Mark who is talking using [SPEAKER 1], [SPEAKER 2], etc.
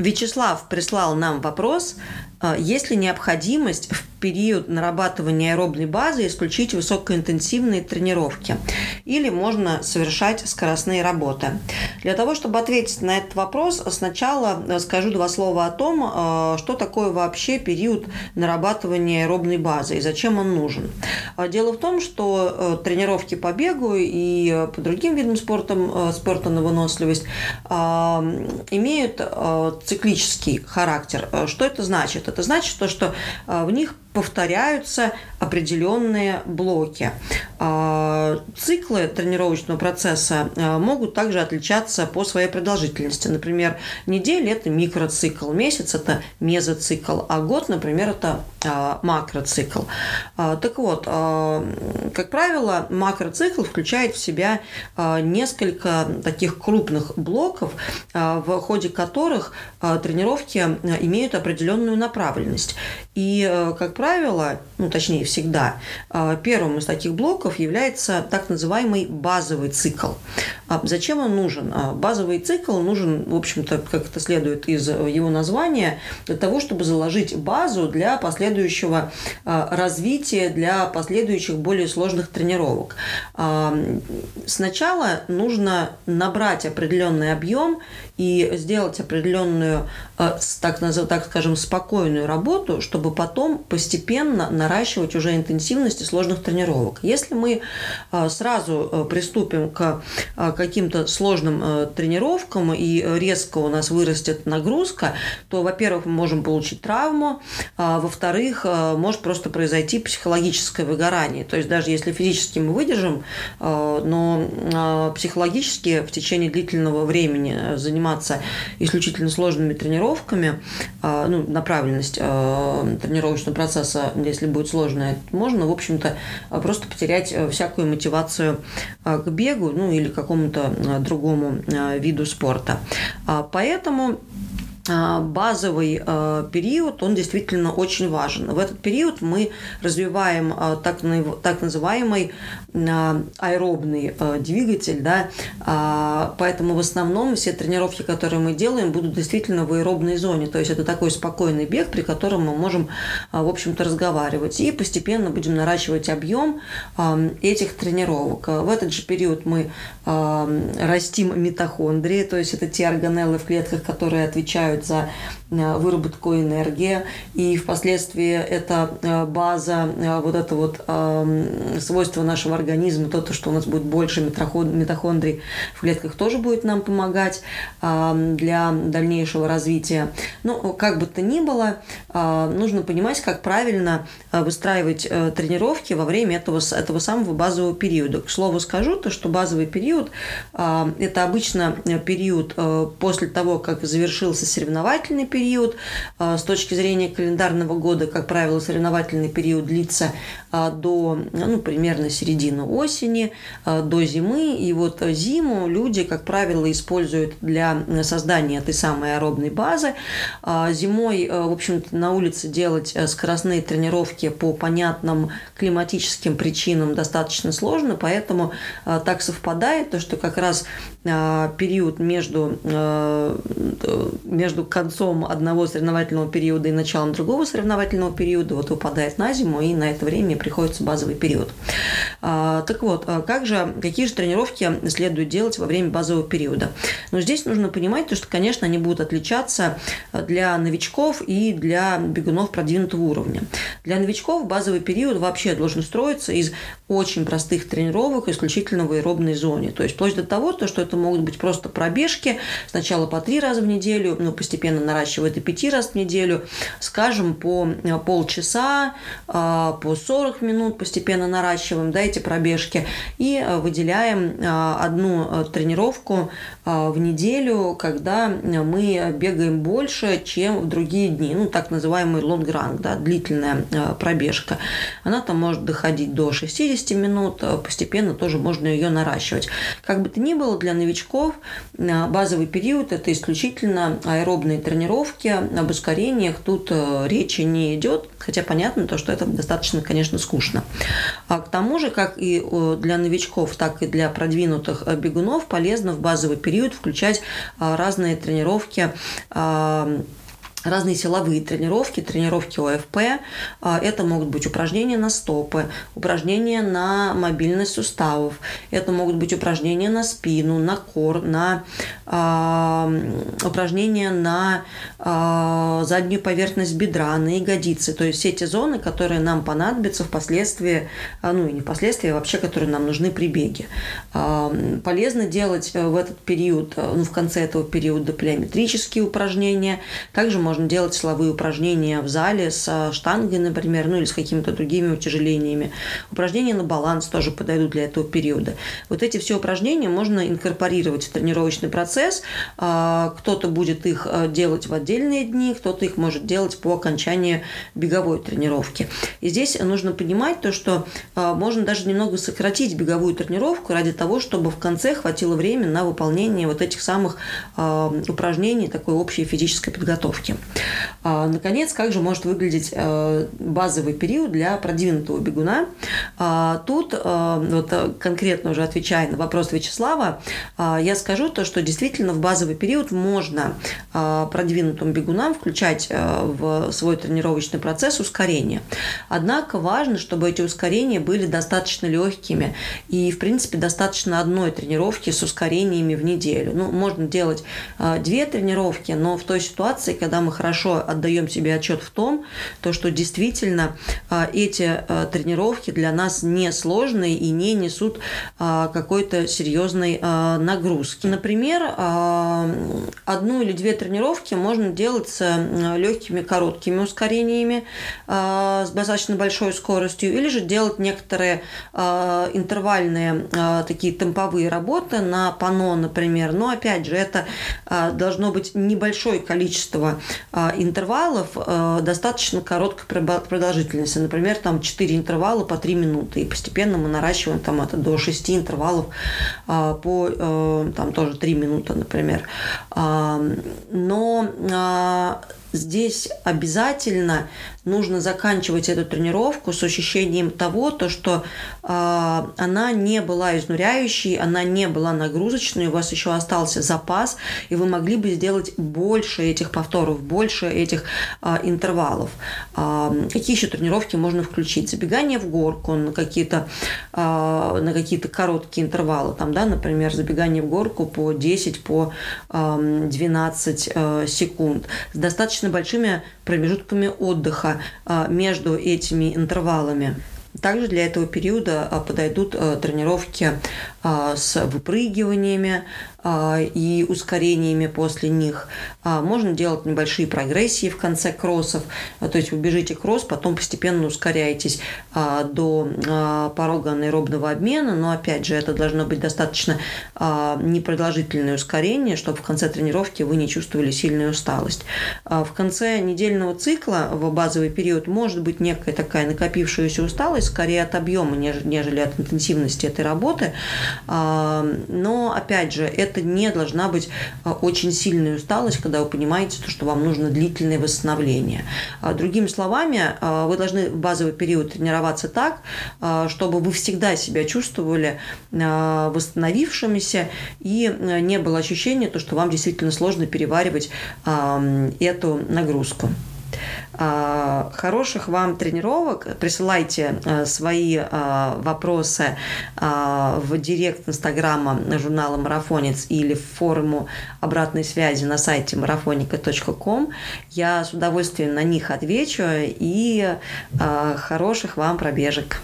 [SPEAKER 1] Вячеслав прислал нам вопрос, есть ли необходимость в период нарабатывания аэробной базы исключить высокоинтенсивные тренировки? Или можно совершать скоростные работы? Для того, чтобы ответить на этот вопрос, сначала скажу два слова о том, а, что такое вообще период нарабатывания аэробной базы и зачем он нужен. А, дело в том, что э, тренировки по бегу и по другим видам спорта, э, спорта на выносливость имеют циклический характер. Что это значит? Это значит то, что в них повторяются определенные блоки. А, циклы тренировочного процесса а, могут также отличаться по своей продолжительности. Например, неделя – это микроцикл, месяц – это мезоцикл, а год, например, это а, макроцикл. Так вот, как правило, макроцикл включает в себя несколько таких крупных блоков, в ходе которых тренировки имеют определенную направленность. И, как правило, ну точнее всегда, а, первым из таких блоков является так называемый базовый цикл. А зачем он нужен? А, базовый цикл нужен, в общем-то, как это следует из его названия, для того, чтобы заложить базу для последующего развития, для последующих более сложных тренировок. Сначала нужно набрать определенный объем и сделать определенную, так, так скажем, спокойную работу, чтобы потом постепенно наращивать уже интенсивность сложных тренировок. Если мы а, сразу а, приступим к а, каким-то сложным тренировкам и резко у нас вырастет нагрузка, то, во-первых, мы можем получить травму, во-вторых, может просто произойти психологическое выгорание. То есть даже если физически мы выдержим, но психологически в течение длительного времени заниматься исключительно сложными тренировками, ну, направленность тренировочного процесса если будет сложно, можно, в общем-то, просто потерять э, всякую мотивацию э, к бегу, ну или какому-то э, другому виду спорта. А поэтому базовый а, период, он действительно очень важен. В этот период мы развиваем а, так, называемый аэробный двигатель, да, поэтому в основном все тренировки, которые мы делаем, будут действительно в аэробной зоне, то есть это такой спокойный бег, при котором мы можем, в общем-то, разговаривать и постепенно будем наращивать объем этих тренировок. В этот же период мы растим митохондрии, то есть это те органеллы в клетках, которые отвечают за э, выработку энергии, и впоследствии эта э, база, э, вот это вот свойство нашего организма, то, что у нас будет больше митохондрий в клетках, тоже будет нам помогать для дальнейшего развития. Ну, как бы то ни было, нужно понимать, как правильно выстраивать тренировки во время этого, этого самого базового периода. К слову скажу, то, что базовый период – это обычно период после того, как завершился соревновательный период. А, с точки зрения календарного года, как правило, соревновательный период длится а, до ну, примерно середины осени, а, до зимы. И вот зиму люди, как правило, используют для создания этой самой аэробной базы. Зимой, в общем-то, на улице делать скоростные тренировки по понятным климатическим причинам достаточно сложно, поэтому так совпадает, то, что как раз период между, между между концом одного соревновательного периода и началом другого соревновательного периода вот выпадает на зиму, и на это время приходится базовый период. А, так вот, а как же, какие же тренировки следует делать во время базового периода? Но здесь нужно понимать, то, что, конечно, они будут отличаться для новичков и для бегунов продвинутого уровня. Для новичков базовый период вообще должен строиться из очень простых тренировок исключительно в аэробной зоне. То есть вплоть до того, то, что это могут быть просто пробежки сначала по три раза в неделю, но постепенно наращивать до 5 раз в неделю, скажем, по полчаса, по 40 минут постепенно наращиваем да, эти пробежки и выделяем одну тренировку в неделю, когда мы бегаем больше, чем в другие дни. Ну, так называемый long run, да, длительная пробежка. Она там может доходить до 60 минут, постепенно тоже можно ее наращивать. Как бы то ни было, для новичков базовый период – это исключительно аэробные тренировки, об ускорениях тут э, речи не идет, хотя понятно то, что это достаточно, конечно, скучно. А к тому же, как и для новичков, так и для продвинутых э, бегунов полезно в базовый период включать разные тренировки разные силовые тренировки, тренировки ОФП. А, это могут быть упражнения на стопы, упражнения на мобильность суставов, это могут быть упражнения на спину, на кор, на э, упражнения на э, заднюю поверхность бедра, на ягодицы. То есть все те зоны, которые нам понадобятся впоследствии, ну и не впоследствии, а вообще, которые нам нужны при беге. Э, полезно делать в этот период, ну, в конце этого периода плеометрические упражнения. Также можно делать силовые упражнения в зале с штангой, например, ну или с какими-то другими утяжелениями. Упражнения на баланс тоже подойдут для этого периода. Вот эти все упражнения можно инкорпорировать в тренировочный процесс. А, кто-то будет их а, делать в отдельные дни, кто-то их может делать по окончании беговой тренировки. И здесь нужно понимать то, что а, можно даже немного сократить беговую тренировку ради того, чтобы в конце хватило времени на выполнение вот этих самых упражнений такой общей физической подготовки. А, наконец, как же может выглядеть э, базовый период для продвинутого бегуна? А, тут, э, вот конкретно уже отвечая на вопрос Вячеслава, а, я скажу то, что действительно в базовый период можно продвинутым бегунам включать э, в свой тренировочный процесс ускорение. Однако важно, чтобы эти ускорения были достаточно легкими и, в принципе, достаточно одной тренировки с ускорениями в неделю. Ну, можно делать две тренировки, но в той ситуации, когда мы мы хорошо отдаем себе отчет в том, то, что действительно а, эти а, тренировки для нас не сложные и не несут а, какой-то серьезной нагрузки. Например, одну или две тренировки можно делать с легкими короткими ускорениями с достаточно большой скоростью, или же делать некоторые интервальные такие темповые работы на пано, например. Но опять же, это должно быть небольшое количество интервалов а, достаточно короткой продолжительности. Например, там 4 интервала по 3 минуты. И постепенно мы наращиваем там это до 6 интервалов а, по там тоже 3 минуты, например. Но здесь обязательно нужно заканчивать эту тренировку с ощущением того, то, что э, она не была изнуряющей, она не была нагрузочной, у вас еще остался запас, и вы могли бы сделать больше этих повторов, больше этих э, интервалов. Э, какие еще тренировки можно включить? Забегание в горку на какие-то, э, на какие-то короткие интервалы, там, да, например, забегание в горку по 10, по э, 12 э, секунд достаточно большими промежутками отдыха а, между этими интервалами. Также для этого периода а, подойдут а, тренировки с выпрыгиваниями, а, и ускорениями после них. А, можно делать небольшие прогрессии в конце кроссов, а, то есть вы бежите кросс, потом постепенно ускоряетесь до порога аэробного обмена, но опять же это должно быть достаточно непродолжительное ускорение, чтобы в конце тренировки вы не чувствовали сильную усталость. В конце недельного цикла в базовый период может быть некая такая накопившаяся усталость, скорее от объема, нежели от интенсивности этой работы, но опять же это не должна быть а, очень сильная усталость, когда вы понимаете, что вам нужно длительное восстановление. А, другими словами, а, вы должны в базовый период тренироваться так, чтобы вы всегда себя чувствовали восстановившимися и не было ощущения, то, что вам действительно сложно переваривать эту нагрузку. А, хороших вам тренировок. Присылайте а, свои а, вопросы в директ Инстаграма журнала «Марафонец» или в форуму обратной связи на сайте marafonica.com. Я с удовольствием на них отвечу и хороших вам пробежек.